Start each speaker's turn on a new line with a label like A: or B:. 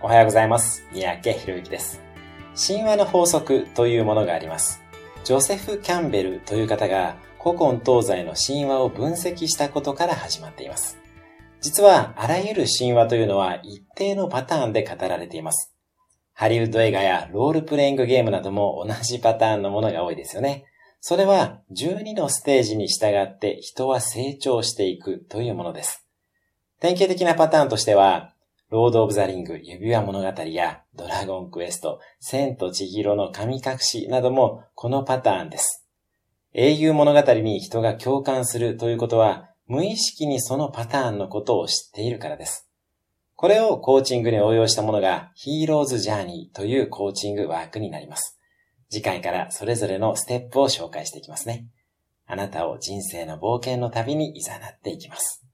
A: おはようございます。三宅博之です。神話の法則というものがあります。ジョセフ・キャンベルという方が古今東西の神話を分析したことから始まっています。実は、あらゆる神話というのは一定のパターンで語られています。ハリウッド映画やロールプレイングゲームなども同じパターンのものが多いですよね。それは12のステージに従って人は成長していくというものです。典型的なパターンとしては、ロード・オブ・ザ・リング、指輪物語やドラゴンクエスト、千と千尋の神隠しなどもこのパターンです。英雄物語に人が共感するということは、無意識にそのパターンのことを知っているからです。これをコーチングに応用したものがヒーローズ・ジャーニーというコーチングワークになります。次回からそれぞれのステップを紹介していきますね。あなたを人生の冒険の旅に誘っていきます。